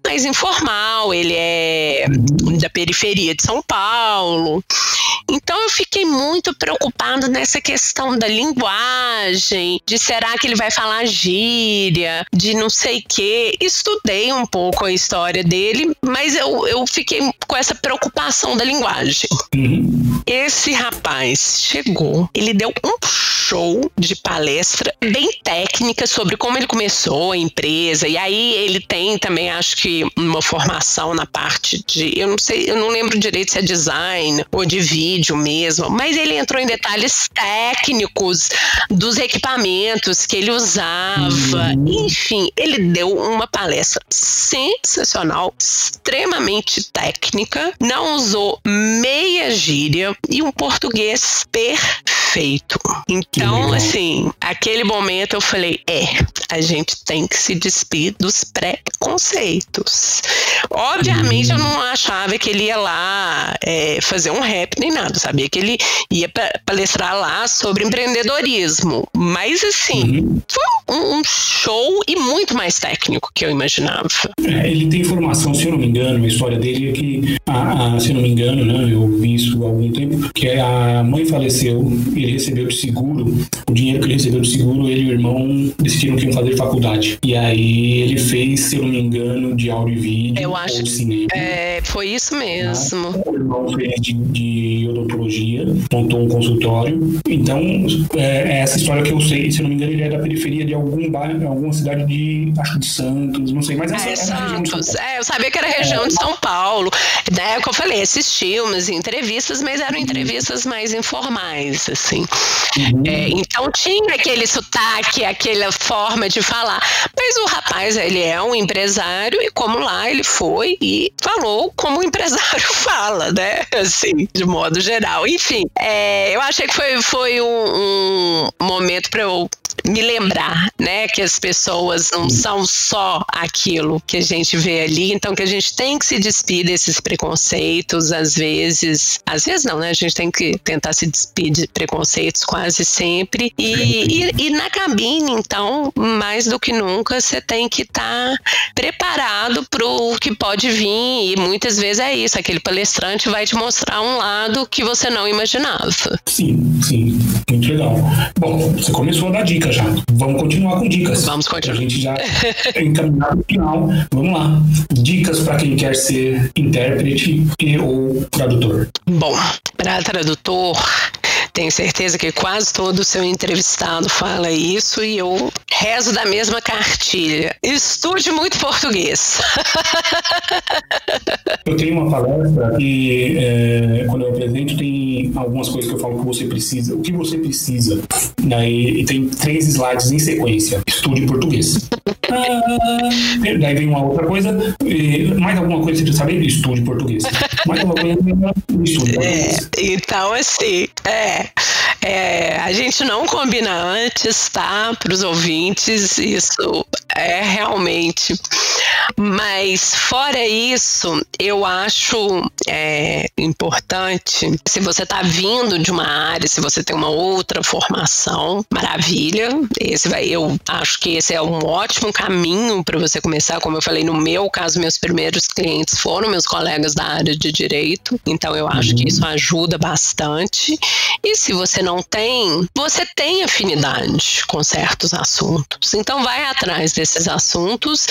mais informal, ele é da periferia de São Paulo. Então eu fiquei muito preocupado nessa questão da linguagem, de será que ele vai falar gíria, de não sei o quê. Estudei um pouco a história dele, mas eu, eu fiquei com essa preocupação da linguagem. Esse rapaz chegou, ele deu um show de palestra bem técnica sobre como ele começou a empresa, e aí ele tem também, acho que, uma formação na parte de, eu não sei, eu não lembro direito se é design ou de vídeo mesmo, mas ele entrou em detalhes técnicos dos equipamentos que ele usava, uhum. enfim, ele deu uma palestra sensacional, extremamente técnica, não usou meia gíria e um português perfeito. Então, assim, aquele momento eu falei: é, a gente tem que se despir dos preconceitos. Obviamente, eu não achava que ele ia lá é, fazer um rap nem nada, sabia que ele ia palestrar lá sobre empreendedorismo. Mas, assim, uhum. foi um show e muito mais técnico que eu imaginava. É, ele tem formação, se eu não me engano, a história dele é que, a, a, se eu não me engano, né, eu vi isso há algum tempo, que a mãe faleceu, ele recebeu de seguro, o dinheiro que ele recebeu de seguro, ele e o irmão decidiram que iam fazer faculdade. E aí ele fez, se eu não me engano, de áudio e vídeo eu acho, ou cinema. É, foi isso mesmo. Né? O irmão fez de, de odontologia, montou um consultório. Então, é, é, essa história que eu sei, se eu não me engano, ele é da periferia de algum bairro, alguma cidade de, acho de Santos, não sei, mas essa é, é Santos. É, eu sabia que era região é. de São Paulo. Né, como eu falei, assistiu umas entrevistas, mas eram entrevistas mais informais, assim. Uhum. É, então tinha aquele sotaque, aquela forma de falar. Mas o rapaz, ele é um empresário e como lá ele foi e falou como o empresário fala, né? Assim, de modo geral. Enfim, é, eu achei que foi, foi um, um momento para eu me lembrar, né, que as pessoas não são só aquilo que a gente vê ali, então que a gente tem que se despir desses preconceitos, às vezes, às vezes não, né, a gente tem que tentar se despir de preconceitos quase sempre, e, e, e na cabine, então, mais do que nunca, você tem que estar tá preparado para o que pode vir, e muitas vezes é isso, aquele palestrante vai te mostrar um lado que você não imaginava. Sim, sim, muito legal. Bom, você começou a dar dica já. Vamos continuar com dicas. Vamos continuar. A gente já encaminhar no final. Vamos lá. Dicas para quem quer ser intérprete e ou tradutor. Bom, para tradutor, tenho certeza que quase todo o seu entrevistado fala isso e eu rezo da mesma cartilha. Estude muito português. Eu tenho uma palestra e é, quando eu apresento tem algumas coisas que eu falo que você precisa. O que você precisa? Daí e tem três slides em sequência. Estude português. Ah, daí vem uma outra coisa. mais alguma coisa que você precisa saber? Estude português. Mais alguma coisa? Estude português. É, então, assim, é, é, a gente não combina antes, tá? Para os ouvintes, isso é realmente Mas fora isso, eu acho é, importante, se você está vindo de uma área, se você tem uma outra formação, maravilha. Esse vai, eu acho que esse é um ótimo caminho para você começar. Como eu falei, no meu caso, meus primeiros clientes foram meus colegas da área de direito. Então eu acho uhum. que isso ajuda bastante. E se você não tem, você tem afinidade com certos assuntos. Então vai atrás desses assuntos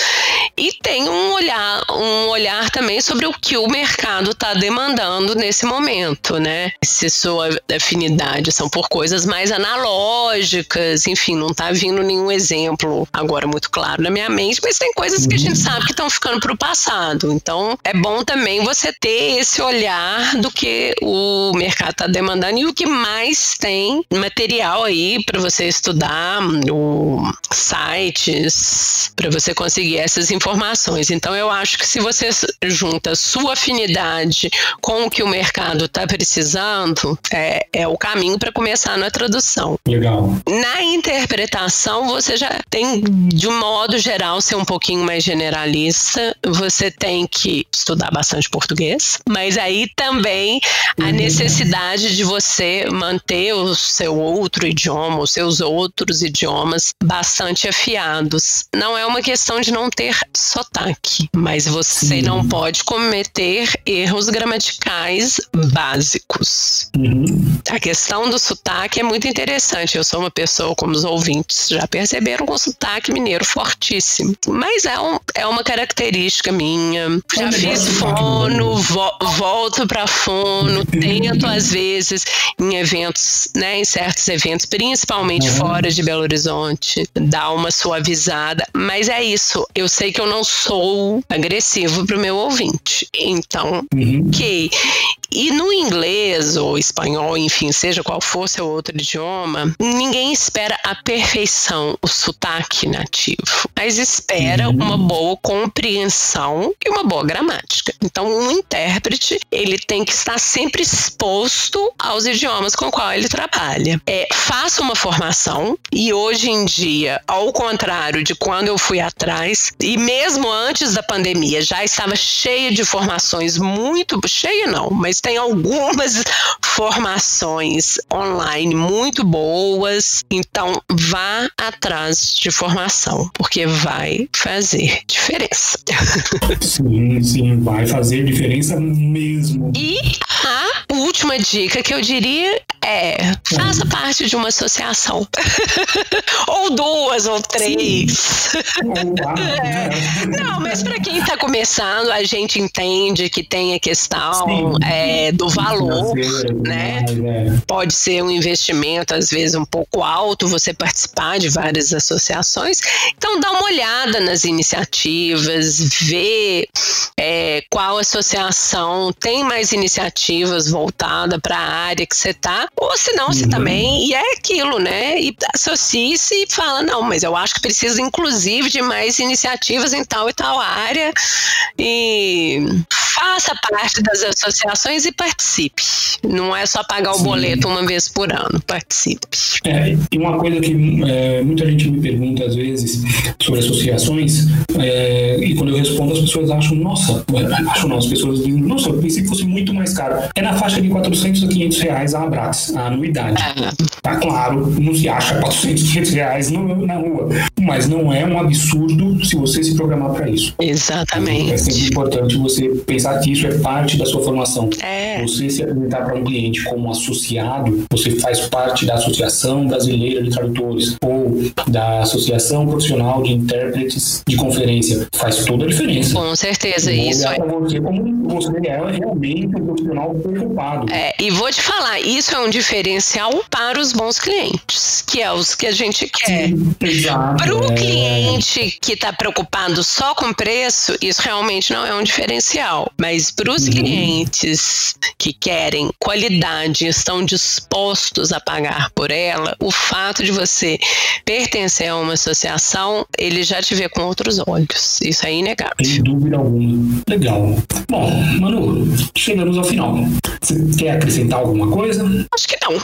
e tem um olhar, um olhar também sobre o que o mercado está demandando nesse momento, né? Se sua afinidade são por coisas mais analógicas, enfim, não está vindo nenhum exemplo agora muito claro na minha mente, mas tem coisas que a gente sabe que estão ficando para o passado. Então é bom também você ter esse olhar do que o mercado está demandando e o que mais tem material aí para você estudar, o sites, para você conseguir essas informações. Então eu acho que se você junta sua afinidade com o que o mercado está precisando, é, é o caminho para começar na tradução. Legal. Na interpretação, você já tem, de um modo geral, ser um pouquinho mais generalista. Você tem que estudar bastante português, mas aí também a uhum. necessidade de você manter o seu outro idioma, os seus outros idiomas bastante afiados. Não é uma questão de não ter sotaque, mas você não pode cometer erros gramaticais básicos. Uhum. A questão do sotaque é muito interessante. Eu sou uma pessoa, como os ouvintes já perceberam, com sotaque mineiro fortíssimo. Mas é, um, é uma característica minha. Já é fiz fono, vo, volto para fono, tento às vezes em eventos, né, em certos eventos, principalmente uhum. fora de Belo Horizonte, dar uma suavizada. Mas é isso. Eu sei que eu não sou agressivo pro meu ouvinte. Então, uhum. ok. E no inglês ou espanhol, enfim, seja qual for seu outro idioma, ninguém espera a perfeição, o sotaque nativo, mas espera uhum. uma boa compreensão e uma boa gramática. Então, um intérprete, ele tem que estar sempre exposto aos idiomas com qual ele trabalha. É, faça uma formação e hoje em dia, ao contrário de quando eu fui atrás, e mesmo antes da pandemia, já estava cheio de formações muito cheio não, mas tem algumas formações online muito boas, então vá atrás de formação, porque vai fazer diferença. Sim, sim, vai fazer diferença mesmo. E a última dica que eu diria é: faça parte de uma associação. ou duas, ou três. é. Não, mas para quem está começando, a gente entende que tem a questão é, do valor, né? Pode ser um investimento, às vezes, um pouco alto, você participar de várias associações. Então, dá uma olhada nas iniciativas, vê é, qual associação tem mais iniciativas voltada para a área que você está ou se não, se uhum. também, e é aquilo, né? E associe-se e fala, não, mas eu acho que precisa, inclusive, de mais iniciativas em tal e tal área. E faça parte das associações e participe. Não é só pagar o Sim. boleto uma vez por ano, participe. É, e uma coisa que é, muita gente me pergunta às vezes sobre associações, é, e quando eu respondo, as pessoas acham, nossa, acham não, as pessoas dizem, nossa, eu pensei que fosse muito mais caro. É na faixa de 400 a 500 reais a Abrax a anuidade. Tá claro, não se acha 400, 500 reais na rua, mas não é um absurdo se você se programar para isso. Exatamente. É sempre importante você pensar que isso é parte da sua formação. É. Você se apresentar para um cliente como associado, você faz parte da Associação Brasileira de Tradutores ou da Associação Profissional de Intérpretes de Conferência. Faz toda a diferença. Com certeza, isso é. Você, como você é realmente um profissional preocupado. É, e vou te falar, isso é um diferencial para os bons clientes, que é os que a gente quer. Para o é. cliente que está preocupado só com preço, isso realmente não é um diferencial. Mas para os uhum. clientes que querem qualidade e estão dispostos a pagar por ela, o fato de você pertencer a uma associação, ele já te vê com outros olhos. Isso é inegável. Sem dúvida alguma. Legal. Bom, Manu, chegamos ao final. Você quer acrescentar alguma coisa? Acho que não.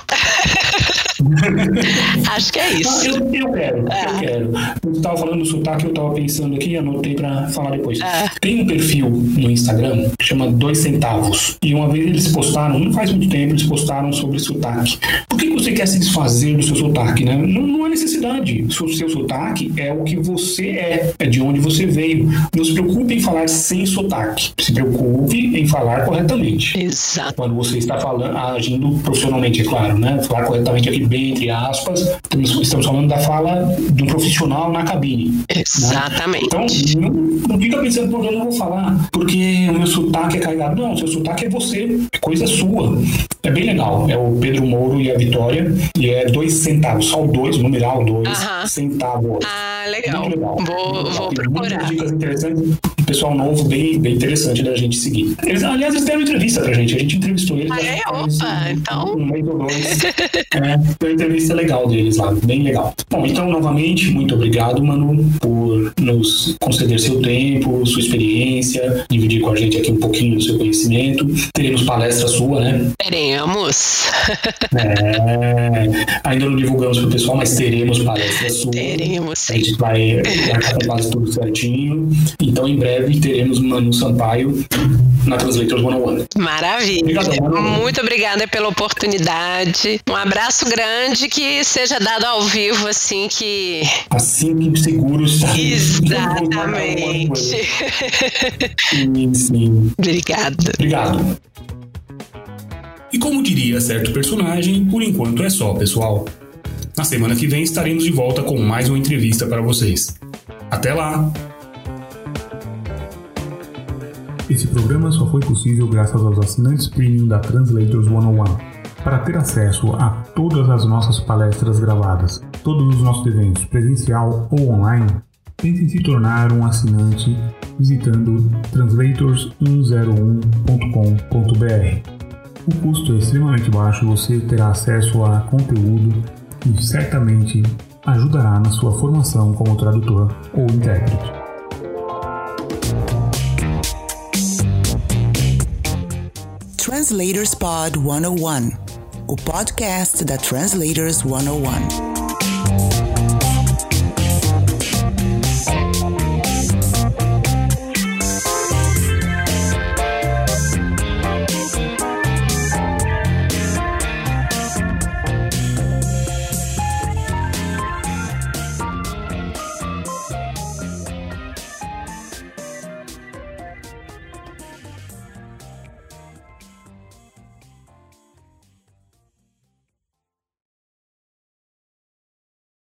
Acho que é isso. Eu, eu quero, eu quero. Você estava falando do sotaque, eu estava pensando aqui, anotei para falar depois. É. Tem um perfil no Instagram que chama Dois Centavos. E uma vez eles postaram, não faz muito tempo, eles postaram sobre sotaque. Por que você quer se desfazer do seu sotaque, né? Não, não há necessidade. O seu, seu sotaque é o que você é, é de onde você veio. Não se preocupe em falar sem sotaque. Se preocupe em falar corretamente. Exato. Quando você está falando, agindo profissionalmente, é claro, né? Falar corretamente aqui, bem entre aspas, estamos falando da fala de um profissional na cabine. Né? Exatamente. Né? Então, não, não fica pensando, por eu não vou falar, porque o meu sotaque é carregado. Não, o seu sotaque é você, é coisa sua. É bem legal. É o Pedro Mouro e a Vitória, e é dois centavos, só o dois, numeral dois, uh -huh. centavos. Ah, legal. legal. Vou, vou procurar. Muitas dicas interessantes. Pessoal novo, bem, bem interessante da gente seguir. Eles, aliás, eles deram entrevista pra gente. A gente entrevistou eles. Ah, é? Opa, então. Um mês ou dois. é, uma entrevista legal deles lá, bem legal. Bom, então, novamente, muito obrigado, Manu, por nos conceder seu tempo, sua experiência, dividir com a gente aqui um pouquinho do seu conhecimento. Teremos palestra sua, né? Teremos. é, ainda não divulgamos pro pessoal, mas teremos palestra sua. Teremos, sim. Gente vai, quase tudo certinho. Então, em breve, teremos Manu Sampaio na Translators 101. Maravilha. Obrigado, Muito obrigada pela oportunidade. Um abraço grande que seja dado ao vivo, assim que. Assim que seguro está. Exatamente. sim, sim. Obrigada. Obrigado. E como diria certo personagem, por enquanto é só, pessoal. Na semana que vem estaremos de volta com mais uma entrevista para vocês. Até lá! Esse programa só foi possível graças aos assinantes premium da Translators 101. Para ter acesso a todas as nossas palestras gravadas, todos os nossos eventos, presencial ou online, tente se tornar um assinante visitando translators101.com.br. O custo é extremamente baixo, você terá acesso a conteúdo e certamente ajudará na sua formação como tradutor ou intérprete. Translators Pod 101, o podcast da Translators 101.